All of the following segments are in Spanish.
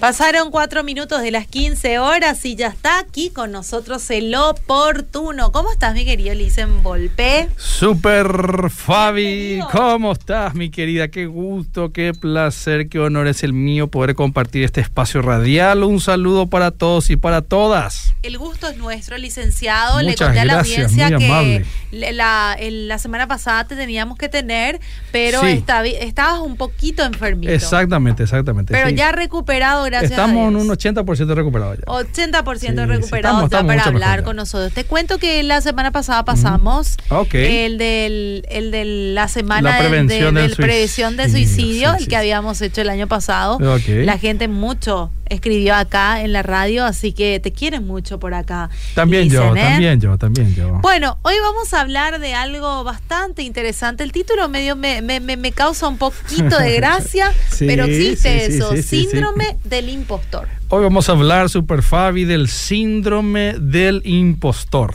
Pasaron cuatro minutos de las 15 horas y ya está aquí con nosotros el oportuno. ¿Cómo estás, mi querido Licen Volpe? Super Fabi, ¿cómo estás, mi querida? Qué gusto, qué placer, qué honor es el mío poder compartir este espacio radial. Un saludo para todos y para todas. El gusto es nuestro, licenciado. Muchas Le conté a la audiencia que la, semana pasada te teníamos que tener, pero Sí. esta- estabas un poquito enfermito. Exactamente, exactamente. Pero sí. ya recuperado, gracias Estamos en un 80% recuperado ya. 80% Sí, sí, recuperado estamos- para hablar con nosotros. Te cuento que la semana pasada pasamos Ok. el del el de la semana La prevención de, del del prevención de suicidio, sí, el que habíamos hecho el año pasado. Ok. La gente mucho escribió acá en la radio, así que te quieren mucho por acá. También yo, ¿eh? también yo, también yo. Bueno, hoy vamos a hablar de algo bastante interesante. El título medio me, me, me- causa un poquito de gracia, Sí, pero existe sí, eso, sí, sí, sí. síndrome del impostor. Hoy vamos a hablar, Super Fabi, del síndrome del impostor.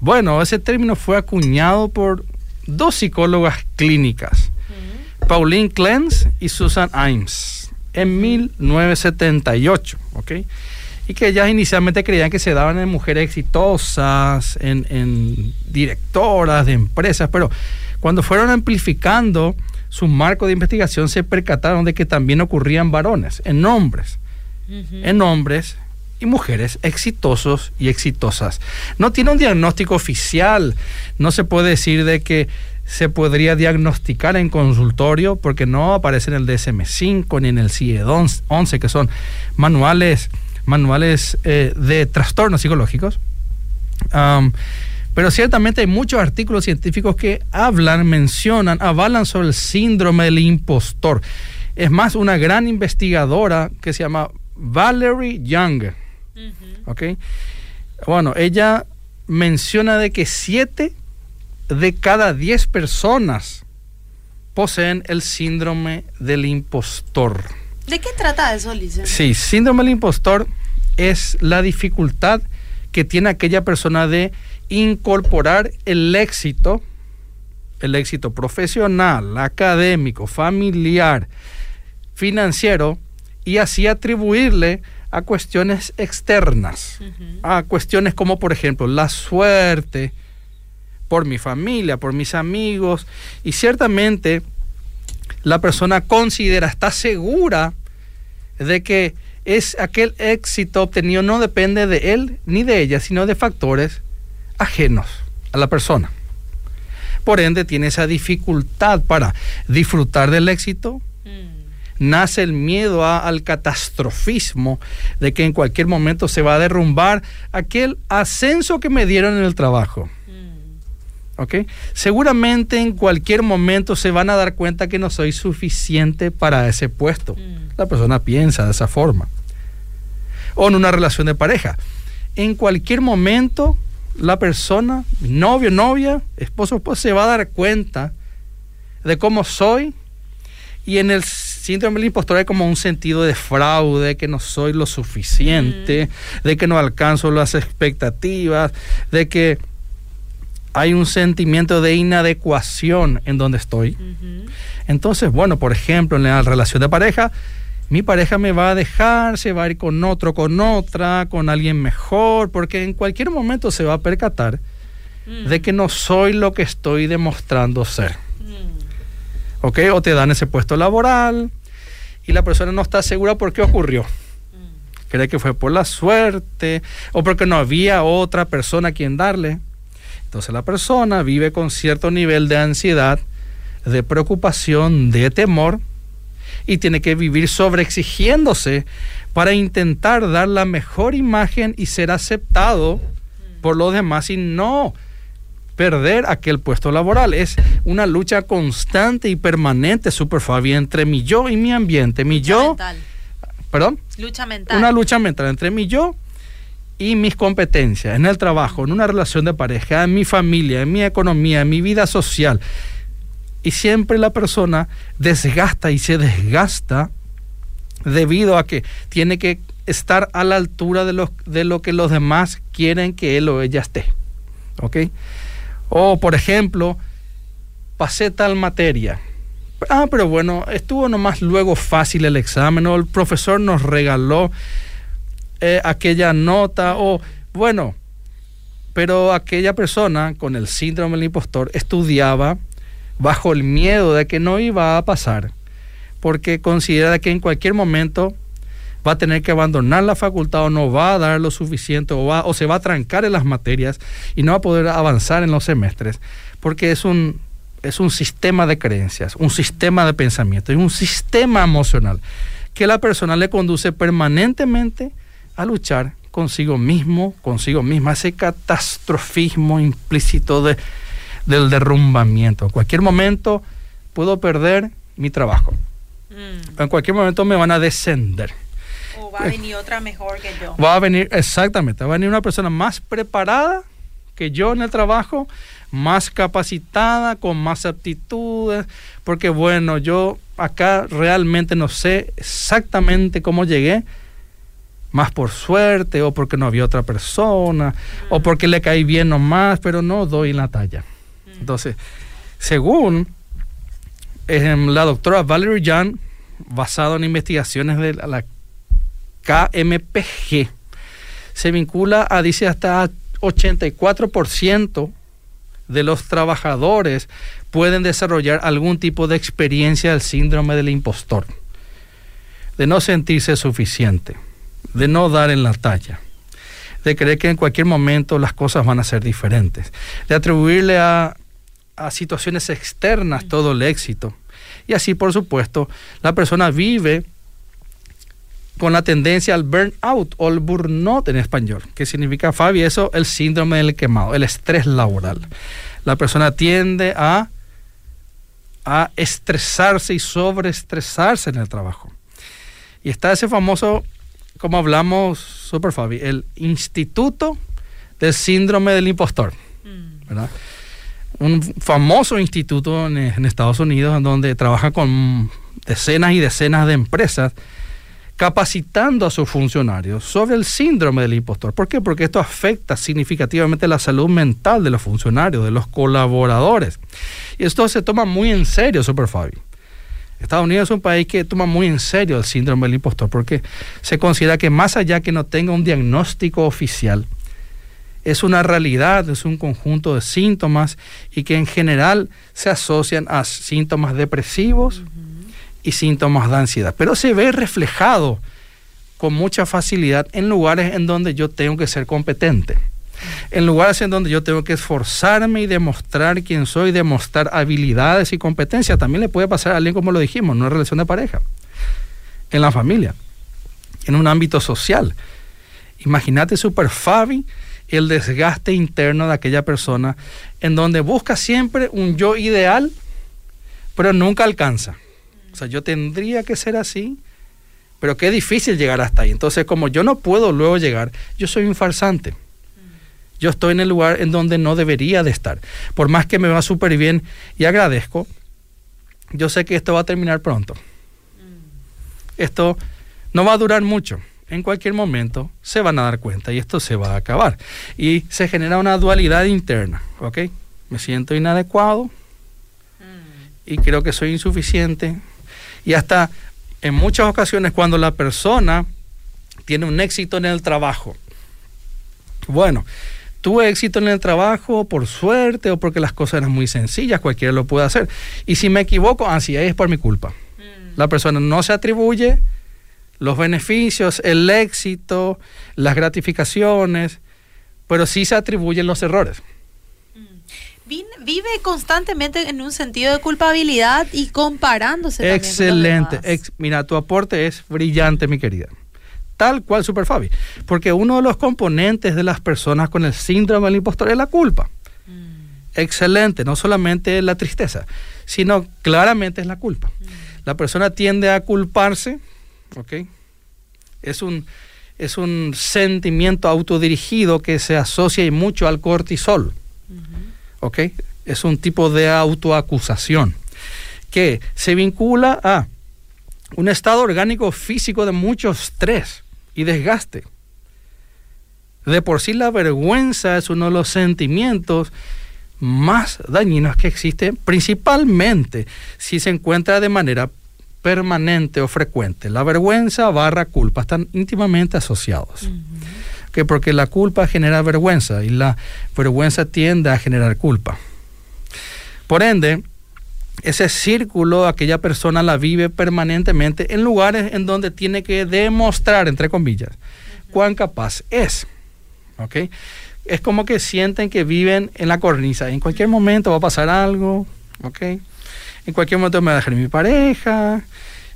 Bueno, ese término fue acuñado por dos psicólogas clínicas, Pauline Clance y Susan Imes, en 1978, ¿ok? Y que ellas inicialmente creían que se daban en mujeres exitosas, en, en directoras de empresas, pero cuando fueron amplificando su marco de investigación se percataron de que también ocurrían varones, en hombres en hombres y mujeres exitosos y exitosas. No tiene un diagnóstico oficial, no se puede decir de que se podría diagnosticar en consultorio porque no aparece en el DSM5 ni en el CIE-11, que son manuales, manuales eh, de trastornos psicológicos. Pero ciertamente hay muchos artículos científicos que hablan, mencionan, avalan sobre el síndrome del impostor. Es más, una gran investigadora que se llama Valerie Young, ¿ok? Bueno, ella menciona de que 7 de cada 10 personas poseen el síndrome del impostor. ¿De qué trata eso, Lice? Sí, síndrome del impostor es la dificultad que tiene aquella persona de incorporar el éxito, el éxito profesional, académico, familiar, financiero, y así atribuirle a cuestiones externas, a cuestiones como por ejemplo la suerte, por mi familia, por mis amigos, y ciertamente la persona considera, está segura de que es aquel éxito obtenido no depende de él ni de ella, sino de factores ajenos a la persona. Por ende, tiene esa dificultad para disfrutar del éxito. Nace el miedo a- al catastrofismo de que en cualquier momento se va a derrumbar aquel ascenso que me dieron en el trabajo. ¿Ok? Seguramente en cualquier momento se van a dar cuenta que no soy suficiente para ese puesto. La persona piensa de esa forma. O en una relación de pareja. En cualquier momento la persona, novio, novia, esposo, esposa, se va a dar cuenta de cómo soy. Y en el síndrome del impostor hay como un sentido de fraude, que no soy lo suficiente, de que no alcanzo las expectativas, de que hay un sentimiento de inadecuación en donde estoy. Entonces, bueno, por ejemplo, en la relación de pareja, mi pareja me va a dejar, se va a ir con otro, con otra, con alguien mejor, porque en cualquier momento se va a percatar de que no soy lo que estoy demostrando ser. ¿Ok? O te dan ese puesto laboral y la persona no está segura por qué ocurrió. Cree que fue por la suerte o porque no había otra persona a quien darle. Entonces la persona vive con cierto nivel de ansiedad, de preocupación, de temor y tiene que vivir sobreexigiéndose para intentar dar la mejor imagen y ser aceptado por los demás y no perder aquel puesto laboral. Es una lucha constante y permanente, super Fabi, entre mi yo y mi ambiente. Mi Lucha yo, mental. perdón, Lucha mental. una lucha mental entre mi yo y mis competencias en el trabajo, en una relación de pareja, en mi familia, en mi economía, en mi vida social. Y siempre la persona desgasta y se desgasta debido a que tiene que estar a la altura de lo, de lo que los demás quieren que él o ella esté. ¿Ok? O, por ejemplo, pasé tal materia, Ah, pero bueno, estuvo nomás luego fácil el examen o el profesor nos regaló eh, aquella nota o bueno, pero aquella persona con el síndrome del impostor estudiaba bajo el miedo de que no iba a pasar, porque considera que en cualquier momento va a tener que abandonar la facultad o no va a dar lo suficiente o, va, o se va a trancar en las materias y no va a poder avanzar en los semestres, porque es un, es un sistema de creencias, un sistema de pensamiento y un sistema emocional que la persona le conduce permanentemente a luchar consigo mismo, consigo misma, ese catastrofismo implícito de, del derrumbamiento. En cualquier momento puedo perder mi trabajo. Mm. En cualquier momento me van a descender. O va a venir otra mejor que yo. Va a venir, exactamente, va a venir una persona más preparada que yo en el trabajo, más capacitada, con más aptitudes, porque bueno, yo acá realmente no sé exactamente cómo llegué, más por suerte o porque no había otra persona o porque le caí bien nomás, pero no doy la talla. Entonces, según em, la doctora Valerie Jan, basado en investigaciones de la KMPG, se vincula a, dice, hasta 84% de los trabajadores pueden desarrollar algún tipo de experiencia del síndrome del impostor, de no sentirse suficiente de no dar en la talla, de creer que en cualquier momento las cosas van a ser diferentes, de atribuirle a, situaciones externas todo el éxito. Y así, por supuesto, la persona vive con la tendencia al burnout o el burnout en español, que significa, Fabi, eso, el síndrome del quemado, el estrés laboral. La persona tiende a, a estresarse y sobreestresarse en el trabajo. Y está ese famoso como hablamos, Super Fabi, el Instituto del Síndrome del Impostor. ¿verdad? Un famoso instituto en, Estados Unidos en donde trabaja con decenas y decenas de empresas capacitando a sus funcionarios sobre el síndrome del impostor. ¿Por qué? Porque esto afecta significativamente la salud mental de los funcionarios, de los colaboradores. Y esto se toma muy en serio, Super Fabi. Estados Unidos es un país que toma muy en serio el síndrome del impostor porque se considera que más allá que no tenga un diagnóstico oficial, es una realidad, es un conjunto de síntomas y que en general se asocian a síntomas depresivos y síntomas de ansiedad. Pero se ve reflejado con mucha facilidad en lugares en donde yo tengo que ser competente en lugares en donde yo tengo que esforzarme y demostrar quién soy, demostrar habilidades y competencias. También le puede pasar a alguien, como lo dijimos, en una relación de pareja, en la familia, en un ámbito social. Imagínate super Fabi el desgaste interno de aquella persona en donde busca siempre un yo ideal, pero nunca alcanza. O sea, yo tendría que ser así, pero qué difícil llegar hasta ahí. Entonces, como yo no puedo luego llegar, yo soy un farsante yo estoy en el lugar en donde no debería de estar. Por más que me va súper bien y agradezco, yo sé que esto va a terminar pronto. Mm. Esto no va a durar mucho. En cualquier momento se van a dar cuenta y esto se va a acabar. Y se genera una dualidad interna, ¿ok? Me siento inadecuado mm. y creo que soy insuficiente. Y hasta en muchas ocasiones cuando la persona tiene un éxito en el trabajo, bueno, tuve éxito en el trabajo por suerte o porque las cosas eran muy sencillas, cualquiera lo puede hacer. Y si me equivoco, así ah, es por mi culpa. Mm. La persona no se atribuye los beneficios, el éxito, las gratificaciones, pero sí se atribuyen los errores. Mm. Vive constantemente en un sentido de culpabilidad y comparándose. Excelente. mira, tu aporte es brillante, mi querida tal cual Super Fabi. Porque uno de los componentes de las personas con el síndrome del impostor es la culpa. Mm. Excelente, no solamente la tristeza, sino claramente es la culpa. Mm. La persona tiende a culparse, ¿ok? Es un, es un sentimiento autodirigido que se asocia mucho al cortisol, ¿ok? Es un tipo de autoacusación que se vincula a un estado orgánico físico de mucho estrés y desgaste. De por sí la vergüenza es uno de los sentimientos más dañinos que existen, principalmente si se encuentra de manera permanente o frecuente. La vergüenza barra culpa están íntimamente asociados. que Porque la culpa genera vergüenza y la vergüenza tiende a generar culpa. Por ende, ese círculo, aquella persona la vive permanentemente en lugares en donde tiene que demostrar, entre comillas, cuán capaz es. ¿Ok? Es como que sienten que viven en la cornisa. En cualquier momento va a pasar algo. ¿Ok? En cualquier momento me va a dejar mi pareja.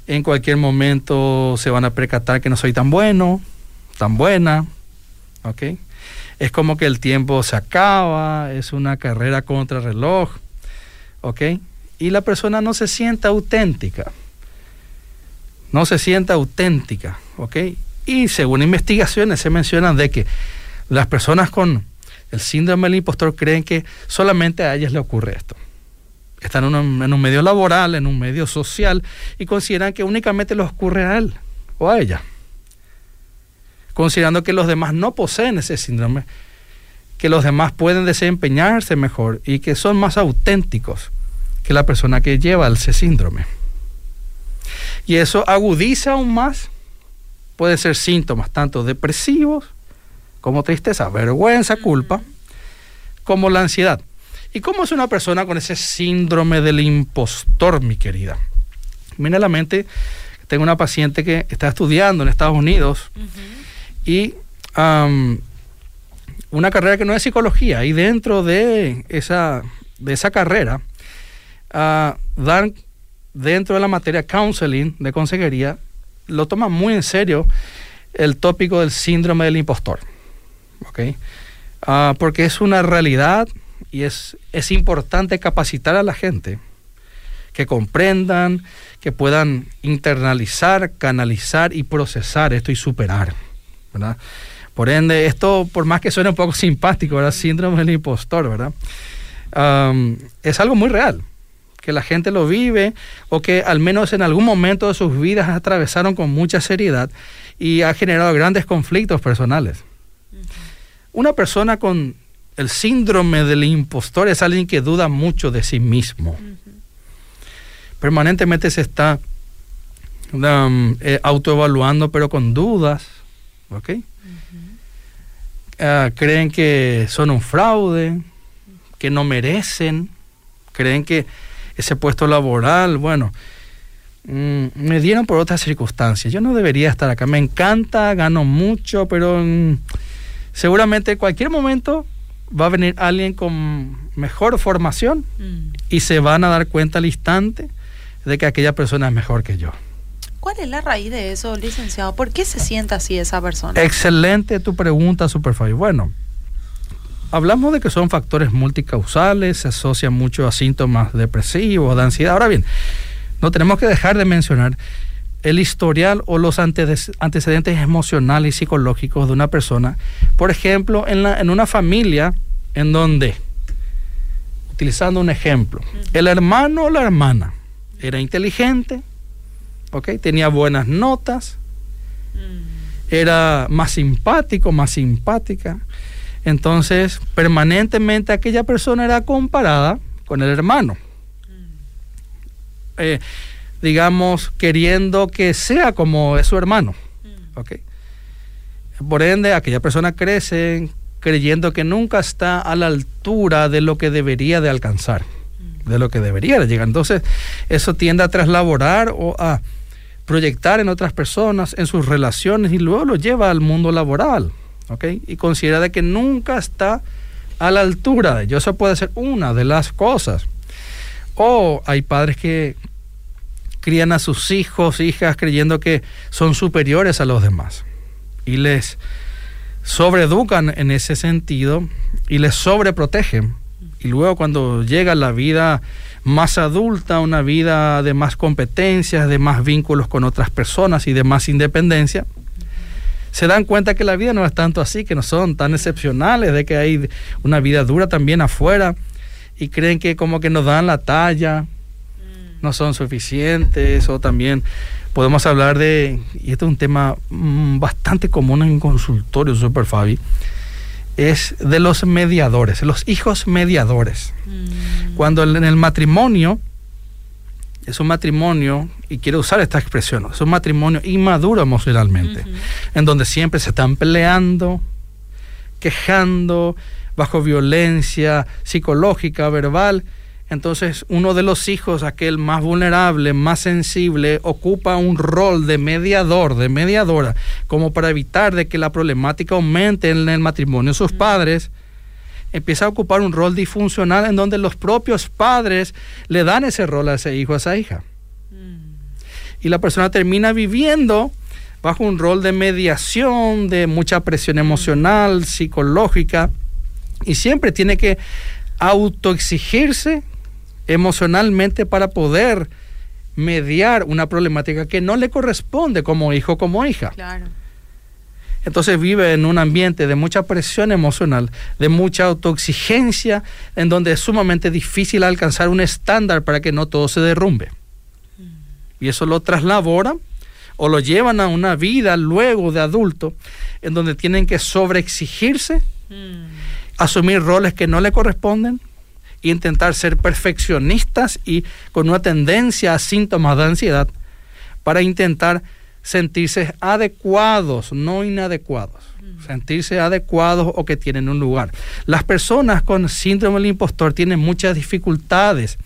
En cualquier momento se van a percatar que no soy tan bueno, tan buena. ¿Ok? Es como que el tiempo se acaba. Es una carrera contra reloj. ¿Ok? Y la persona no se sienta auténtica. No se sienta auténtica, ¿ok? Y según investigaciones se mencionan de que las personas con el síndrome del impostor creen que solamente a ellas le ocurre esto. Están en un, en un medio laboral, en un medio social y consideran que únicamente les ocurre a él o a ella. Considerando que los demás no poseen ese síndrome, que los demás pueden desempeñarse mejor y que son más auténticos que la persona que lleva ese síndrome. Y eso agudiza aún más, puede ser síntomas tanto depresivos como tristeza, vergüenza, culpa, como la ansiedad. ¿Y cómo es una persona con ese síndrome del impostor, mi querida? Mira la mente, tengo una paciente que está estudiando en Estados Unidos y una carrera que no es psicología, y dentro de esa, de esa carrera, uh, dan dentro de la materia counseling de consejería, lo toman muy en serio el tópico del síndrome del impostor. ¿okay? Ah, porque es una realidad y es, es importante capacitar a la gente que comprendan, que puedan internalizar, canalizar y procesar esto y superar. ¿verdad? Por ende, esto, por más que suene un poco simpático, ¿verdad? Síndrome del impostor, ¿verdad? es algo muy real que la gente lo vive o que al menos en algún momento de sus vidas atravesaron con mucha seriedad y ha generado grandes conflictos personales. Una persona con el síndrome del impostor es alguien que duda mucho de sí mismo. Permanentemente se está um, eh, autoevaluando, pero con dudas. Ah, creen que son un fraude, que no merecen, creen que ese puesto laboral, bueno, mm, me dieron por otras circunstancias. Yo no debería estar acá. Me encanta, gano mucho, pero mm, seguramente en cualquier momento va a venir alguien con mejor formación mm. y se van a dar cuenta al instante de que aquella persona es mejor que yo. ¿Cuál es la raíz de eso, licenciado? ¿Por qué se sienta así esa persona? Excelente tu pregunta, Superfly. Bueno, hablamos de que son factores multicausales, se asocian mucho a síntomas depresivos, de ansiedad. Ahora bien, no tenemos que dejar de mencionar el historial o los antecedentes emocionales y psicológicos de una persona. Por ejemplo, en, la, en una familia en donde, utilizando un ejemplo, el hermano o la hermana era inteligente, ¿okay? tenía buenas notas, mm. era más simpático, más simpática, entonces, permanentemente aquella persona era comparada con el hermano. Eh, digamos, queriendo que sea como es su hermano. Mm. Por ende, aquella persona crece creyendo que nunca está a la altura de lo que debería de alcanzar, mm. de lo que debería de llegar. Entonces, eso tiende a traslaborar o a proyectar en otras personas, en sus relaciones y luego lo lleva al mundo laboral. Y considera de que nunca está a la altura de ello. Eso puede ser una de las cosas. O hay padres que crían a sus hijos, hijas, creyendo que son superiores a los demás. Y les sobreeducan en ese sentido y les sobreprotegen. Y luego cuando llega la vida más adulta, una vida de más competencias, de más vínculos con otras personas y de más independencia, se dan cuenta que la vida no es tanto así, que no son tan excepcionales, de que hay una vida dura también afuera y creen que como que nos dan la talla, no son suficientes o también podemos hablar de, y este es un tema mm, bastante común en consultorio, Super Fabi, es de los mediadores, los hijos mediadores. Mm. Cuando en el matrimonio, es un matrimonio, y quiero usar esta expresión, es un matrimonio inmaduro emocionalmente, en donde siempre se están peleando, quejando, bajo violencia psicológica, verbal. Entonces uno de los hijos, aquel más vulnerable, más sensible, ocupa un rol de mediador, de mediadora, como para evitar de que la problemática aumente en el matrimonio. Sus padres empieza a ocupar un rol disfuncional en donde los propios padres le dan ese rol a ese hijo, a esa hija. Mm. Y la persona termina viviendo bajo un rol de mediación, de mucha presión emocional, psicológica, y siempre tiene que autoexigirse emocionalmente para poder mediar una problemática que no le corresponde como hijo, como hija. Claro. Entonces vive en un ambiente de mucha presión emocional, de mucha autoexigencia, en donde es sumamente difícil alcanzar un estándar para que no todo se derrumbe. Y eso lo traslabora o lo llevan a una vida luego de adulto, en donde tienen que sobreexigirse, Mm. asumir roles que no le corresponden, e intentar ser perfeccionistas y con una tendencia a síntomas de ansiedad para intentar sentirse adecuados, no inadecuados. Sentirse adecuados o que tienen un lugar. Las personas con síndrome del impostor tienen muchas dificultades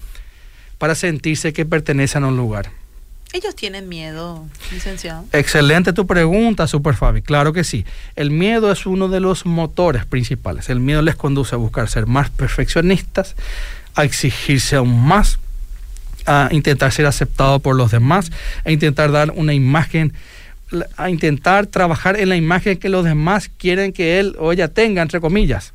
para sentirse que pertenecen a un lugar. Ellos tienen miedo, licenciado. Excelente tu pregunta, Super Fabi. Claro que sí. El miedo es uno de los motores principales. El miedo les conduce a buscar ser más perfeccionistas, a exigirse aún más, a intentar ser aceptado por los demás, a intentar dar una imagen, a intentar trabajar en la imagen que los demás quieren que él o ella tenga, entre comillas.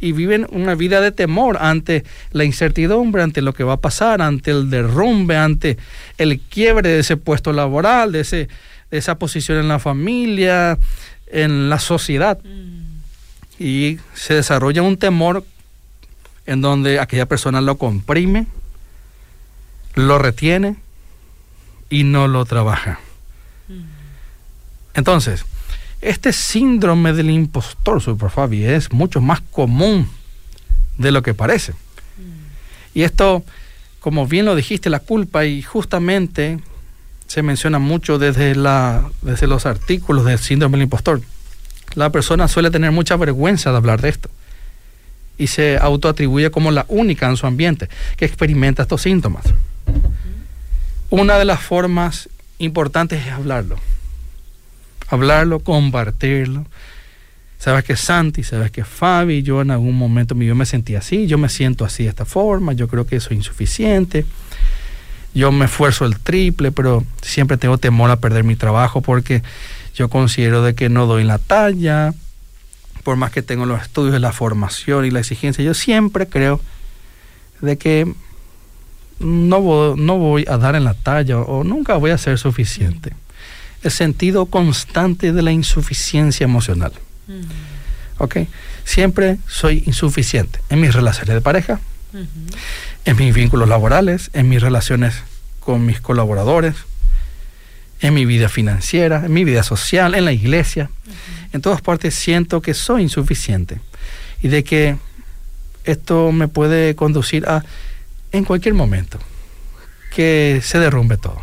Y viven una vida de temor ante la incertidumbre, ante lo que va a pasar, ante el derrumbe, ante el quiebre de ese puesto laboral, de, ese, de esa posición en la familia, en la sociedad. Mm. Y se desarrolla un temor en donde aquella persona lo comprime, lo retiene y no lo trabaja. Mm. Entonces, este síndrome del impostor, Super Fabi, es mucho más común de lo que parece. Y esto, como bien lo dijiste, la culpa, y justamente se menciona mucho desde, la, desde los artículos del síndrome del impostor. La persona suele tener mucha vergüenza de hablar de esto y se autoatribuye como la única en su ambiente que experimenta estos síntomas. Una de las formas importantes es hablarlo. Hablarlo, compartirlo. Sabes que Santi, sabes que Fabi, yo en algún momento yo me sentí así, yo me siento así de esta forma, yo creo que soy insuficiente, yo me esfuerzo el triple, pero siempre tengo temor a perder mi trabajo porque yo considero de que no doy la talla, por más que tengo los estudios, la formación y la exigencia, yo siempre creo de que no voy, no voy a dar en la talla o nunca voy a ser suficiente. El sentido constante de la insuficiencia emocional. Mm. ¿Ok? Siempre soy insuficiente en mis relaciones de pareja, en mis vínculos laborales, en mis relaciones con mis colaboradores, en mi vida financiera, en mi vida social, en la iglesia. En todas partes siento que soy insuficiente y de que esto me puede conducir a, en cualquier momento, que se derrumbe todo.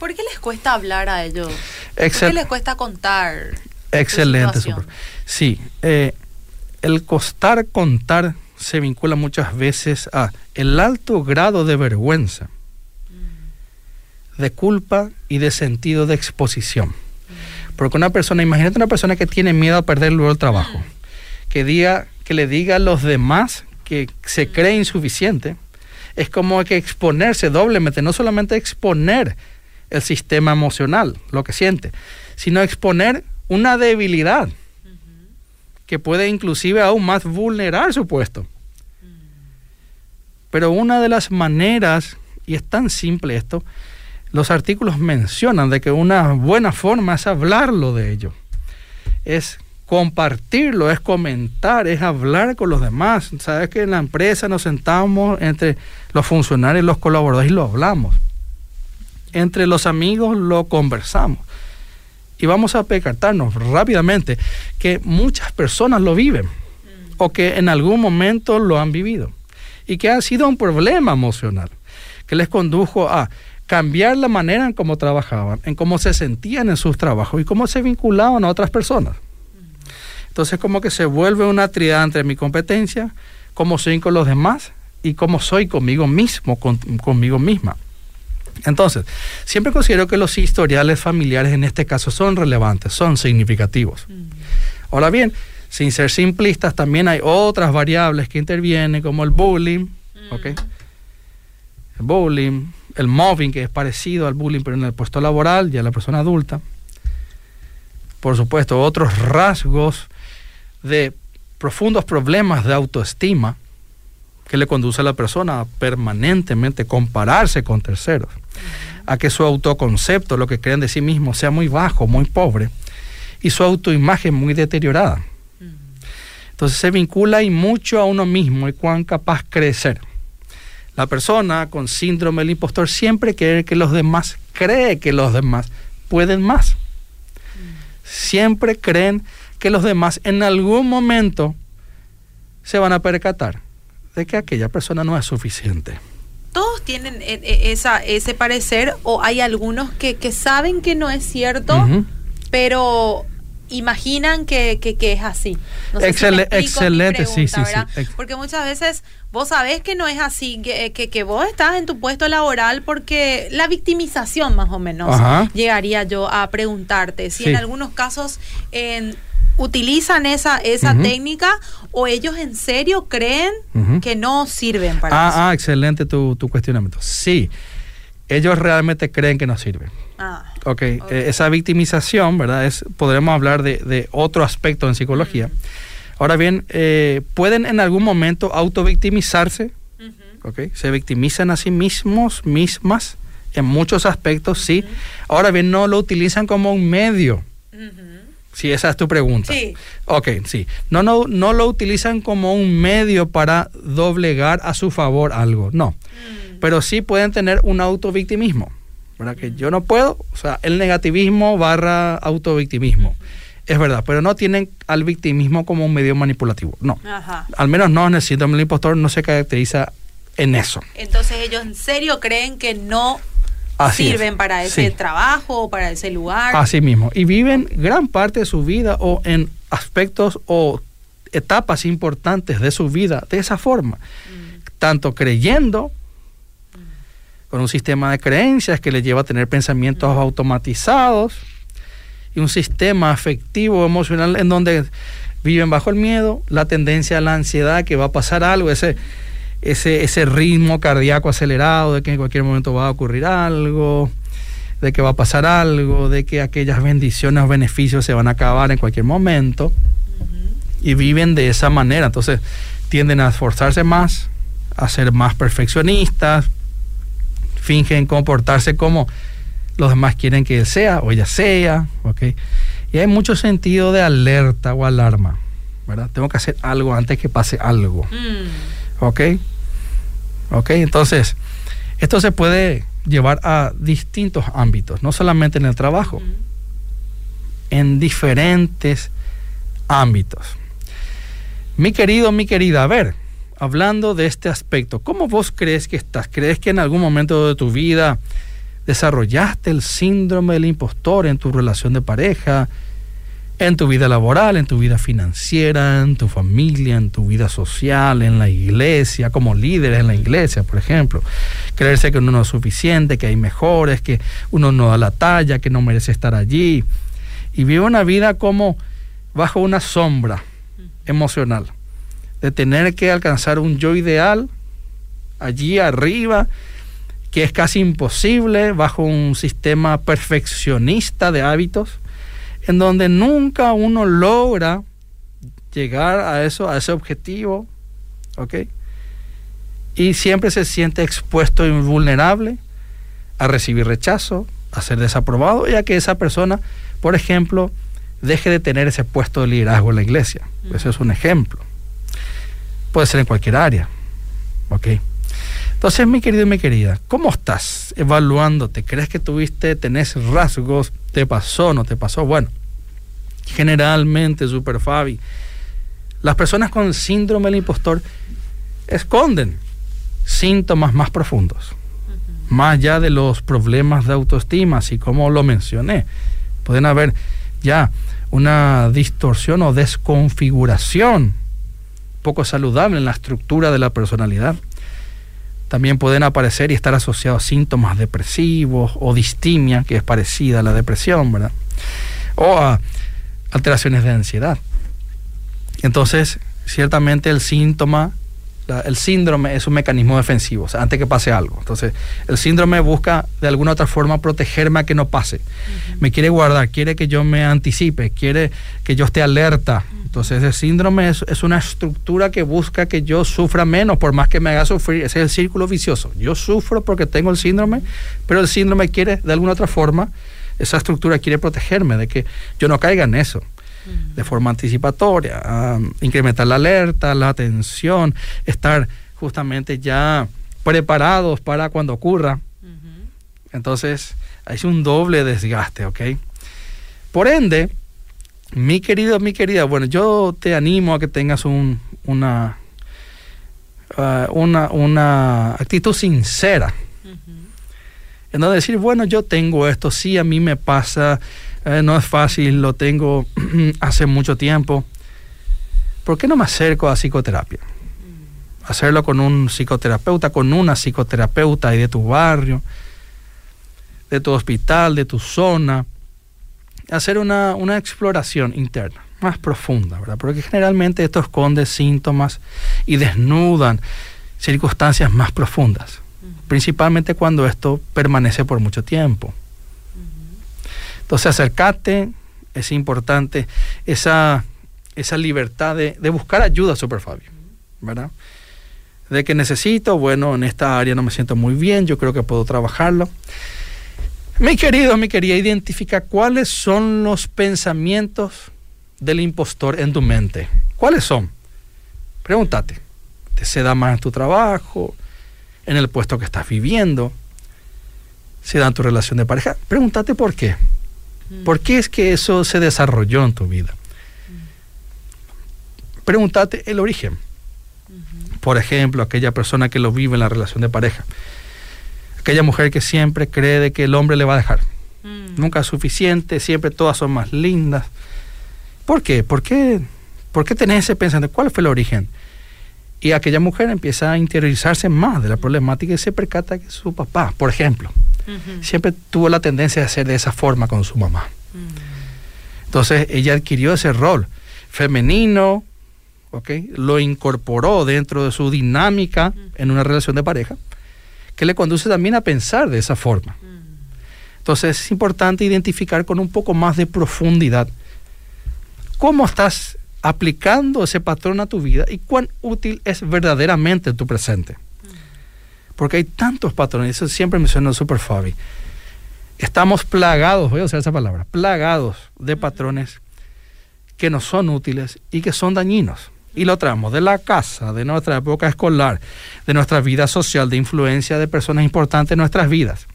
¿Por qué les cuesta hablar a ellos? ¿Por qué les cuesta contar? Excelente, super. Sí, eh, el costar contar se vincula muchas veces a el alto grado de vergüenza, de culpa y de sentido de exposición. Porque una persona, imagínate una persona que tiene miedo a perder luego el trabajo, que diga, que le diga a los demás que se cree insuficiente, es como que exponerse doblemente, no solamente exponer el sistema emocional, lo que siente, sino exponer una debilidad que puede inclusive aún más vulnerar su puesto. Pero una de las maneras, y es tan simple esto, los artículos mencionan de que una buena forma es hablarlo de ello, es compartirlo, es comentar, es hablar con los demás. Sabes que en la empresa nos sentamos entre los funcionarios y los colaboradores y lo hablamos. Entre los amigos lo conversamos. Y vamos a percatarnos rápidamente que muchas personas lo viven o que en algún momento lo han vivido y que ha sido un problema emocional que les condujo a cambiar la manera en cómo trabajaban, en cómo se sentían en sus trabajos y cómo se vinculaban a otras personas. Entonces como que se vuelve una trinidad entre mi competencia, cómo soy con los demás y cómo soy conmigo mismo, conmigo misma. Entonces, siempre considero que los historiales familiares en este caso son relevantes, son significativos. Ahora bien, sin ser simplistas, también hay otras variables que intervienen, como el bullying, ¿ok? El bullying, el mobbing, que es parecido al bullying, pero en el puesto laboral, ya la persona adulta. Por supuesto, otros rasgos de profundos problemas de autoestima que le conduce a la persona a permanentemente compararse con terceros, a que su autoconcepto, lo que creen de sí mismo, sea muy bajo, muy pobre, y su autoimagen muy deteriorada. Entonces se vincula y mucho a uno mismo y cuán capaz crecer. La persona con síndrome del impostor siempre cree que los demás, cree que los demás pueden más. Siempre creen que los demás en algún momento se van a percatar de que aquella persona no es suficiente. Todos tienen eh, eh, esa, ese parecer o hay algunos que, saben que no es cierto, pero imaginan que, es así. excelente, sí, sí, sí. Porque muchas veces vos sabés que no es así, que, que, vos estás en tu puesto laboral porque la victimización más o menos llegaría yo a preguntarte si en algunos casos utilizan esa, esa técnica o ellos en serio creen que no sirven para ah, eso. Ah, excelente tu, tu cuestionamiento. Sí, ellos realmente creen que no sirven. Ah, ok, e, esa victimización, ¿verdad? Es, podremos hablar de, otro aspecto en psicología. Ahora bien, eh, pueden en algún momento autovictimizarse, ¿ok? Se victimizan a sí mismos, mismas, en muchos aspectos, sí. Ahora bien, no lo utilizan como un medio. Si esa es tu pregunta. Sí. Ok, sí. No, no, no lo utilizan como un medio para doblegar a su favor algo, no. Mm. Pero sí pueden tener un autovictimismo. ¿Verdad? Que yo no puedo, o sea, el negativismo barra autovictimismo. Es verdad, pero no tienen al victimismo como un medio manipulativo. No. Al menos no en el síndrome del impostor no se caracteriza en eso. Entonces ellos en serio creen que no sirven para ese trabajo o para ese lugar. Así mismo. Y viven gran parte de su vida o en aspectos o etapas importantes de su vida de esa forma. Mm. Tanto creyendo con un sistema de creencias que les lleva a tener pensamientos automatizados y un sistema afectivo, emocional, en donde viven bajo el miedo, la tendencia a la ansiedad, que va a pasar algo, ese, ese, ese ritmo cardíaco acelerado, de que en cualquier momento va a ocurrir algo, de que va a pasar algo, de que aquellas bendiciones o beneficios se van a acabar en cualquier momento, y viven de esa manera. Entonces tienden a esforzarse más, a ser más perfeccionistas, fingen comportarse como los demás quieren que él sea o ella sea, ¿ok? Y hay mucho sentido de alerta o alarma, ¿verdad? Tengo que hacer algo antes que pase algo, mm. ¿ok? ¿Ok? Entonces, esto se puede llevar a distintos ámbitos, no solamente en el trabajo, en diferentes ámbitos. Mi querido, mi querida, a ver, hablando de este aspecto, ¿cómo vos crees que estás? ¿Crees que en algún momento de tu vida desarrollaste el síndrome del impostor en tu relación de pareja, en tu vida laboral, en tu vida financiera, en tu familia, en tu vida social, en la iglesia, como líderes en la iglesia, por ejemplo? Creerse que uno no es suficiente, que hay mejores, que uno no da la talla, que no merece estar allí. Y vive una vida como bajo una sombra emocional de tener que alcanzar un yo ideal allí arriba, que es casi imposible bajo un sistema perfeccionista de hábitos, en donde nunca uno logra llegar a eso, a ese objetivo. Y siempre se siente expuesto y vulnerable a recibir rechazo, a ser desaprobado y a que esa persona, por ejemplo, deje de tener ese puesto de liderazgo en la iglesia. Eso es un ejemplo. Puede ser en cualquier área. ¿Ok? Entonces, mi querido y mi querida, ¿cómo estás evaluándote? ¿Crees que tuviste, tenés rasgos? ¿Te pasó, no te pasó? Bueno, generalmente, Super Fabi, las personas con síndrome del impostor esconden síntomas más profundos, más allá de los problemas de autoestima, así como lo mencioné. Pueden haber ya una distorsión o desconfiguración poco saludable en la estructura de la personalidad. También pueden aparecer y estar asociados síntomas depresivos o distimia, que es parecida a la depresión, ¿verdad? O a alteraciones de ansiedad. Entonces, ciertamente el síntoma el síndrome es un mecanismo defensivo, o sea, antes que pase algo. Entonces, el síndrome busca de alguna otra forma protegerme a que no pase. Me quiere guardar, quiere que yo me anticipe, quiere que yo esté alerta. Entonces, el síndrome es, es, una estructura que busca que yo sufra menos, por más que me haga sufrir. Ese es el círculo vicioso. Yo sufro porque tengo el síndrome, pero el síndrome quiere, de alguna otra forma, esa estructura quiere protegerme de que yo no caiga en eso de forma anticipatoria, incrementar la alerta, la atención, estar justamente ya preparados para cuando ocurra. Entonces, hay un doble desgaste, ¿ok? Por ende, mi querido, mi querida, bueno, yo te animo a que tengas un, una, uh, una, una actitud sincera. En no decir, bueno, yo tengo esto, sí, a mí me pasa, eh, no es fácil, lo tengo hace mucho tiempo. ¿Por qué no me acerco a psicoterapia? Hacerlo con un psicoterapeuta, con una psicoterapeuta y de tu barrio, de tu hospital, de tu zona. Hacer una, una exploración interna más profunda, ¿verdad? Porque generalmente esto esconde síntomas y desnudan circunstancias más profundas, principalmente cuando esto permanece por mucho tiempo. Entonces acercate, es importante esa, esa libertad de, buscar ayuda, Super Fabio, ¿verdad? De que necesito, bueno, en esta área no me siento muy bien, yo creo que puedo trabajarlo. Mi querido, mi querida, identifica cuáles son los pensamientos del impostor en tu mente. ¿Cuáles son? Pregúntate. ¿Te se da más en tu trabajo? ¿En el puesto que estás viviendo? ¿Se da en tu relación de pareja? Pregúntate por qué. ¿Por qué es que eso se desarrolló en tu vida? Pregúntate el origen. Por ejemplo, aquella persona que lo vive en la relación de pareja. Aquella mujer que siempre cree que el hombre le va a dejar. Mm. Nunca es suficiente, siempre todas son más lindas. ¿Por qué? ¿Por qué, ¿Por qué tenés ese pensamiento? ¿Cuál fue el origen? Y aquella mujer empieza a interiorizarse más de la problemática y se percata que su papá, por ejemplo, siempre tuvo la tendencia de hacer de esa forma con su mamá. Mm. Entonces ella adquirió ese rol femenino, ¿okay? lo incorporó dentro de su dinámica en una relación de pareja, que le conduce también a pensar de esa forma. Entonces es importante identificar con un poco más de profundidad cómo estás aplicando ese patrón a tu vida y cuán útil es verdaderamente en tu presente. Porque hay tantos patrones, eso siempre me suena super Fabi. Estamos plagados, voy a usar esa palabra, plagados de patrones que no son útiles y que son dañinos. Y lo traemos de la casa, de nuestra época escolar, de nuestra vida social, de influencia de personas importantes en nuestras vidas,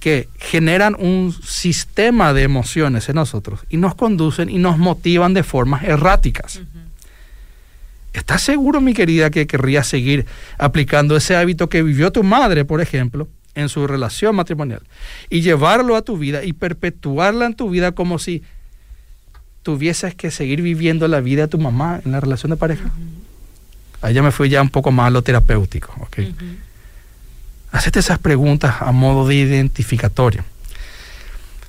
que generan un sistema de emociones en nosotros y nos conducen y nos motivan de formas erráticas. ¿Estás seguro, mi querida, que querrías seguir aplicando ese hábito que vivió tu madre, por ejemplo, en su relación matrimonial, y llevarlo a tu vida y perpetuarla en tu vida como si tuvieses que seguir viviendo la vida de tu mamá en la relación de pareja? Ahí ya me fui ya un poco más a lo terapéutico, ¿ok? Hacete esas preguntas a modo de identificatorio.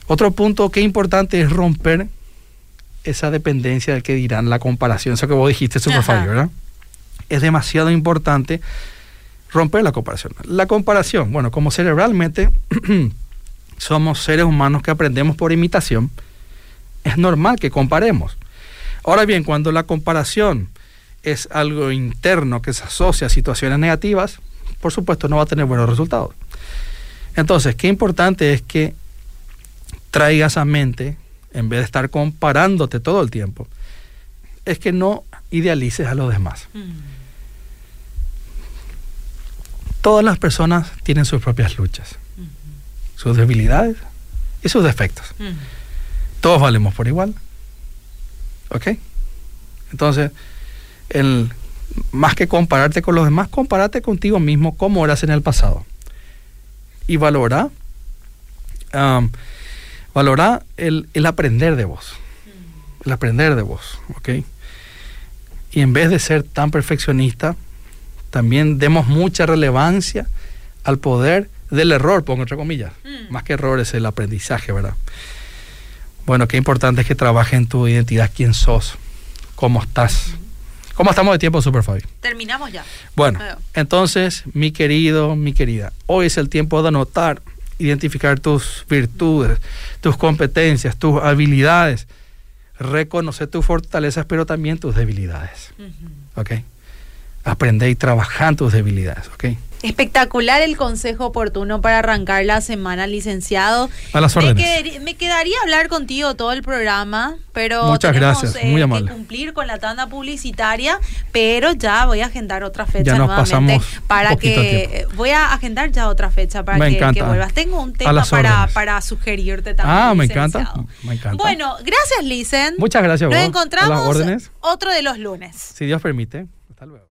Otro punto que es importante es romper esa dependencia del que dirán, la comparación, eso que vos dijiste, super ¿verdad? Es demasiado importante romper la comparación. La comparación, bueno, como cerebralmente somos seres humanos que aprendemos por imitación, es normal que comparemos. Ahora bien, cuando la comparación es algo interno que se asocia a situaciones negativas, por supuesto no va a tener buenos resultados. Entonces, qué importante es que traigas a mente en vez de estar comparándote todo el tiempo, es que no idealices a los demás. Mm. Todas las personas tienen sus propias luchas, sus debilidades y sus defectos. Todos valemos por igual. ¿Ok? Entonces, el, más que compararte con los demás, compárate contigo mismo como eras en el pasado. Y valora, valora el, el, aprender de vos. El aprender de vos, ¿ok? Y en vez de ser tan perfeccionista, también demos mucha relevancia al poder del error, pongo entre comillas. Mm. Más que error es el aprendizaje, ¿verdad? Bueno, qué importante es que trabaje en tu identidad, quién sos, cómo estás. ¿Cómo estamos de tiempo, Super Fabi? Terminamos ya. Bueno, entonces, mi querido, mi querida, hoy es el tiempo de anotar, identificar tus virtudes, tus competencias, tus habilidades, reconocer tus fortalezas, pero también tus debilidades. ¿Ok? Aprende y trabajar en tus debilidades. ¿Ok? Espectacular el consejo oportuno para arrancar la semana, licenciado. A las órdenes. Me, me quedaría hablar contigo todo el programa, pero Muchas tenemos gracias, muy eh, amable. que cumplir con la tanda publicitaria, pero ya voy a agendar otra fecha Ya nos nuevamente pasamos para que voy a agendar ya otra fecha para que, vuelvas. Tengo un tema para, para sugerirte también. Ah, me encanta. Me encanta. Bueno, gracias, Licen. Muchas gracias, Nos vos. A encontramos las órdenes. otro de los lunes. Si Dios permite. Hasta luego.